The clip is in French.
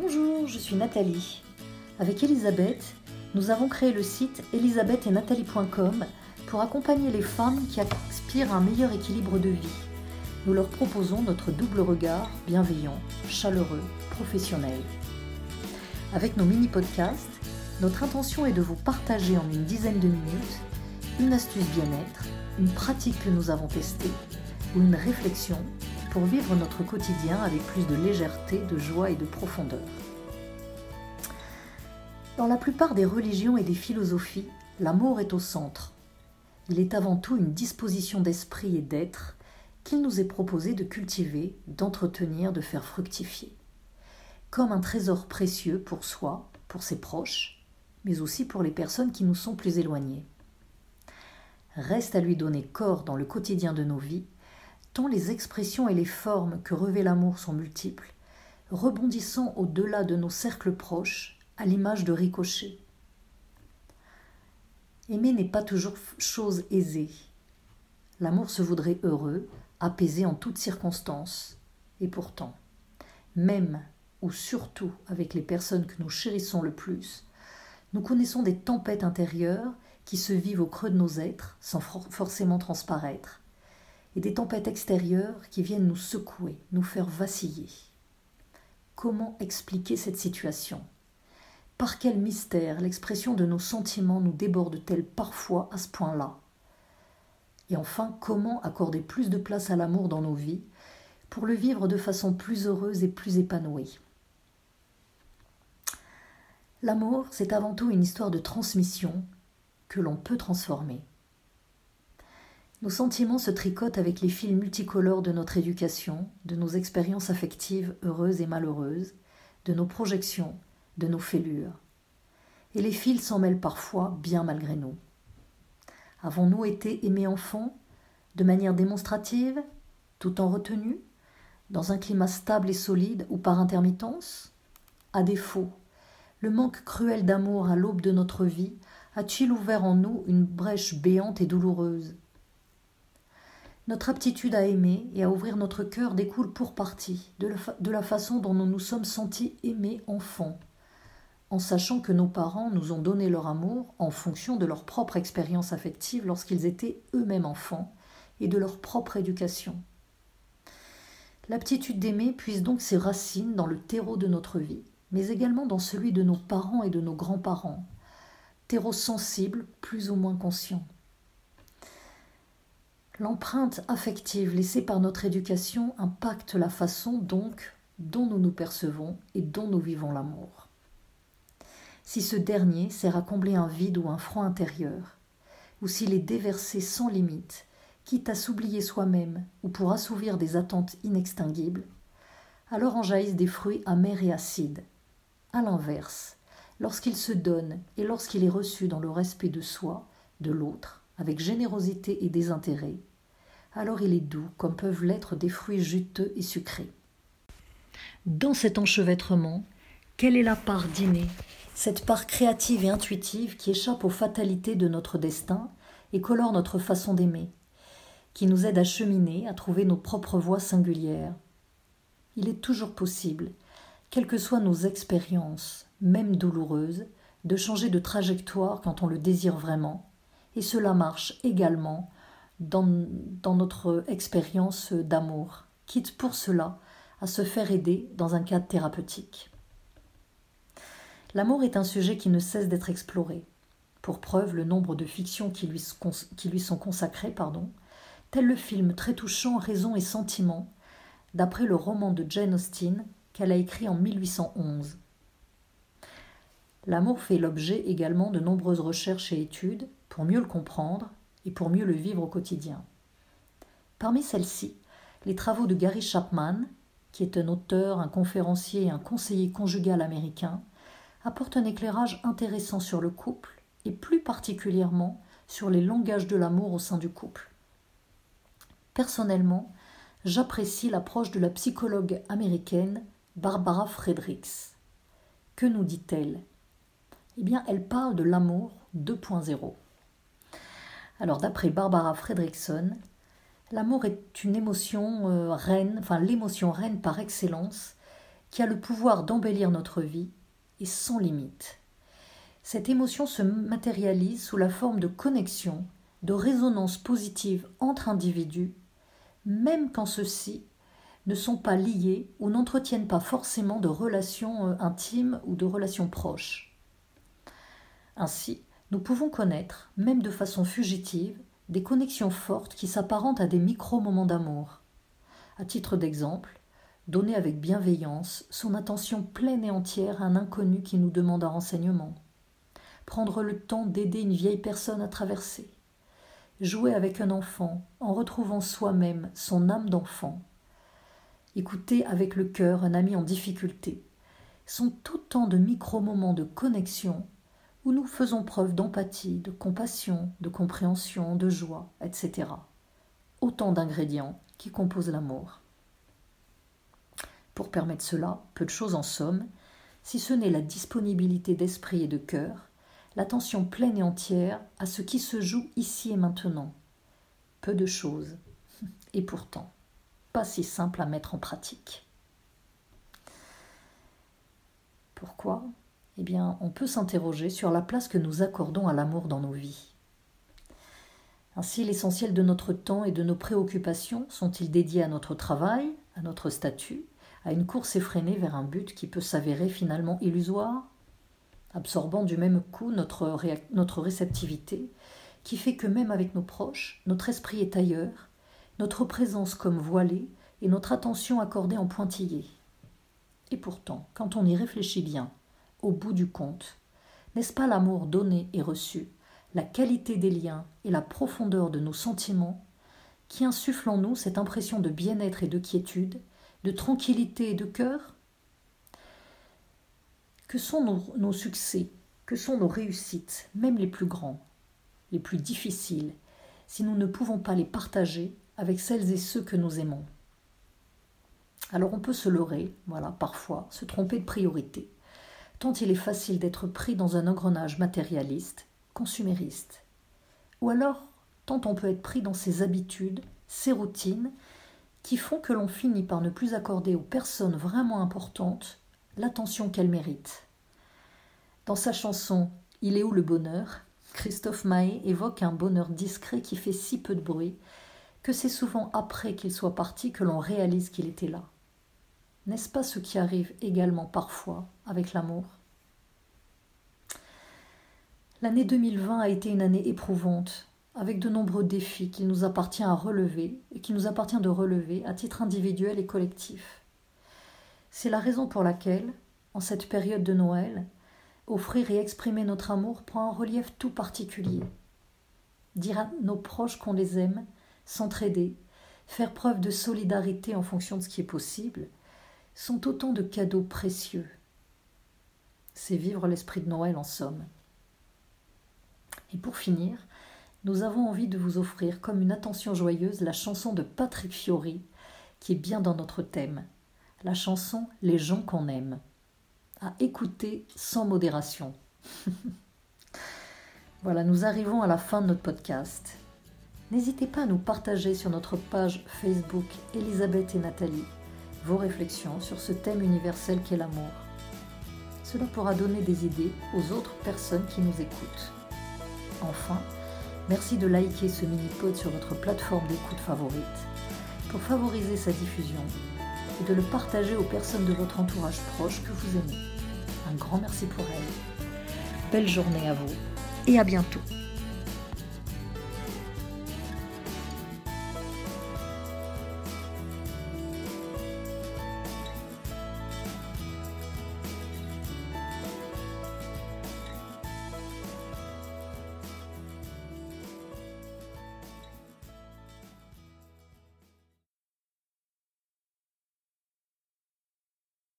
Bonjour, je suis Nathalie. Avec Elisabeth, nous avons créé le site elisabethetnathalie.com pour accompagner les femmes qui aspirent à un meilleur équilibre de vie. Nous leur proposons notre double regard bienveillant, chaleureux, professionnel. Avec nos mini-podcasts, notre intention est de vous partager en une dizaine de minutes une astuce bien-être, une pratique que nous avons testée ou une réflexion pour vivre notre quotidien avec plus de légèreté, de joie et de profondeur. Dans la plupart des religions et des philosophies, l'amour est au centre. Il est avant tout une disposition d'esprit et d'être qu'il nous est proposé de cultiver, d'entretenir, de faire fructifier. Comme un trésor précieux pour soi, pour ses proches, mais aussi pour les personnes qui nous sont plus éloignées. Reste à lui donner corps dans le quotidien de nos vies les expressions et les formes que revêt l'amour sont multiples, rebondissant au-delà de nos cercles proches, à l'image de ricochets. Aimer n'est pas toujours chose aisée. L'amour se voudrait heureux, apaisé en toutes circonstances. Et pourtant, même ou surtout avec les personnes que nous chérissons le plus, nous connaissons des tempêtes intérieures qui se vivent au creux de nos êtres sans forcément transparaître, des tempêtes extérieures qui viennent nous secouer, nous faire vaciller. Comment expliquer cette situation? Par quel mystère l'expression de nos sentiments nous déborde-t-elle parfois à ce point-là? Et enfin, comment accorder plus de place à l'amour dans nos vies pour le vivre de façon plus heureuse et plus épanouie? L'amour, c'est avant tout une histoire de transmission que l'on peut transformer. Nos sentiments se tricotent avec les fils multicolores de notre éducation, de nos expériences affectives heureuses et malheureuses, de nos projections, de nos fêlures. Et les fils s'en mêlent parfois bien malgré nous. Avons-nous été aimés enfants, de manière démonstrative, tout en retenue, dans un climat stable et solide ou par intermittence? À défaut, le manque cruel d'amour à l'aube de notre vie a-t-il ouvert en nous une brèche béante et douloureuse? Notre aptitude à aimer et à ouvrir notre cœur découle pour partie de la, façon dont nous nous sommes sentis aimés enfants, en sachant que nos parents nous ont donné leur amour en fonction de leur propre expérience affective lorsqu'ils étaient eux-mêmes enfants et de leur propre éducation. L'aptitude d'aimer puise donc ses racines dans le terreau de notre vie, mais également dans celui de nos parents et de nos grands-parents, terreau sensible plus ou moins conscient. L'empreinte affective laissée par notre éducation impacte la façon donc dont nous nous percevons et dont nous vivons l'amour. Si ce dernier sert à combler un vide ou un froid intérieur, ou s'il est déversé sans limite, quitte à s'oublier soi-même ou pour assouvir des attentes inextinguibles, alors en jaillissent des fruits amers et acides. À l'inverse, lorsqu'il se donne et lorsqu'il est reçu dans le respect de soi, de l'autre, avec générosité et désintérêt, alors il est doux comme peuvent l'être des fruits juteux et sucrés. Dans cet enchevêtrement, quelle est la part d'inné, cette part créative et intuitive qui échappe aux fatalités de notre destin et colore notre façon d'aimer, qui nous aide à cheminer, à trouver nos propres voies singulières Il est toujours possible, quelles que soient nos expériences, même douloureuses, de changer de trajectoire quand on le désire vraiment, et cela marche également dans, notre expérience d'amour, quitte pour cela à se faire aider dans un cadre thérapeutique. L'amour est un sujet qui ne cesse d'être exploré. Pour preuve, le nombre de fictions qui lui, sont consacrées, tel le film très touchant Raison et Sentiment, d'après le roman de Jane Austen qu'elle a écrit en 1811. L'amour fait l'objet également de nombreuses recherches et études pour mieux le comprendre et pour mieux le vivre au quotidien. Parmi celles-ci, les travaux de Gary Chapman, qui est un auteur, un conférencier et un conseiller conjugal américain, apportent un éclairage intéressant sur le couple et plus particulièrement sur les langages de l'amour au sein du couple. Personnellement, j'apprécie l'approche de la psychologue américaine Barbara Fredericks. Que nous dit-elle? Eh bien, elle parle de l'amour 2.0. Alors, d'après Barbara Fredrickson, l'amour est une émotion euh, reine, enfin l'émotion reine par excellence, qui a le pouvoir d'embellir notre vie, est sans limite. Cette émotion se matérialise sous la forme de connexion, de résonance positive entre individus, même quand ceux-ci ne sont pas liés ou n'entretiennent pas forcément de relations euh, intimes ou de relations proches. Ainsi, nous pouvons connaître, même de façon fugitive, des connexions fortes qui s'apparentent à des micro-moments d'amour. À titre d'exemple, donner avec bienveillance son attention pleine et entière à un inconnu qui nous demande un renseignement, prendre le temps d'aider une vieille personne à traverser, jouer avec un enfant en retrouvant soi-même son âme d'enfant, écouter avec le cœur un ami en difficulté, sont autant de micro-moments de connexion où nous faisons preuve d'empathie, de compassion, de compréhension, de joie, etc. Autant d'ingrédients qui composent l'amour. Pour permettre cela, peu de choses en somme, si ce n'est la disponibilité d'esprit et de cœur, l'attention pleine et entière à ce qui se joue ici et maintenant. Peu de choses, et pourtant pas si simple à mettre en pratique. Pourquoi? Eh bien, on peut s'interroger sur la place que nous accordons à l'amour dans nos vies. Ainsi, l'essentiel de notre temps et de nos préoccupations sont-ils dédiés à notre travail, à notre statut, à une course effrénée vers un but qui peut s'avérer finalement illusoire, absorbant du même coup notre, notre réceptivité, qui fait que même avec nos proches, notre esprit est ailleurs, notre présence comme voilée et notre attention accordée en pointillé. Et pourtant, quand on y réfléchit bien, au bout du compte, n'est-ce pas l'amour donné et reçu, la qualité des liens et la profondeur de nos sentiments qui insufflent en nous cette impression de bien-être et de quiétude, de tranquillité et de cœur? Que sont nos, succès, que sont nos réussites, même les plus grands, les plus difficiles, si nous ne pouvons pas les partager avec celles et ceux que nous aimons? Alors on peut se leurrer, voilà, parfois, se tromper de priorité tant il est facile d'être pris dans un engrenage matérialiste, consumériste. Ou alors, tant on peut être pris dans ses habitudes, ses routines, qui font que l'on finit par ne plus accorder aux personnes vraiment importantes l'attention qu'elles méritent. Dans sa chanson Il est où le bonheur Christophe Mahé évoque un bonheur discret qui fait si peu de bruit que c'est souvent après qu'il soit parti que l'on réalise qu'il était là. N'est-ce pas ce qui arrive également parfois avec l'amour? L'année 2020 a été une année éprouvante, avec de nombreux défis qu'il nous appartient à relever et qu'il nous appartient de relever à titre individuel et collectif. C'est la raison pour laquelle, en cette période de Noël, offrir et exprimer notre amour prend un relief tout particulier. Dire à nos proches qu'on les aime, s'entraider, faire preuve de solidarité en fonction de ce qui est possible, sont autant de cadeaux précieux. C'est vivre l'esprit de Noël en somme. Et pour finir, nous avons envie de vous offrir comme une attention joyeuse la chanson de Patrick Fiori, qui est bien dans notre thème, la chanson Les gens qu'on aime, à écouter sans modération. voilà, nous arrivons à la fin de notre podcast. N'hésitez pas à nous partager sur notre page Facebook Elisabeth et Nathalie vos réflexions sur ce thème universel qu'est l'amour. Cela pourra donner des idées aux autres personnes qui nous écoutent. Enfin, merci de liker ce mini-pod sur votre plateforme d'écoute favorite pour favoriser sa diffusion et de le partager aux personnes de votre entourage proche que vous aimez. Un grand merci pour elle. Belle journée à vous et à bientôt.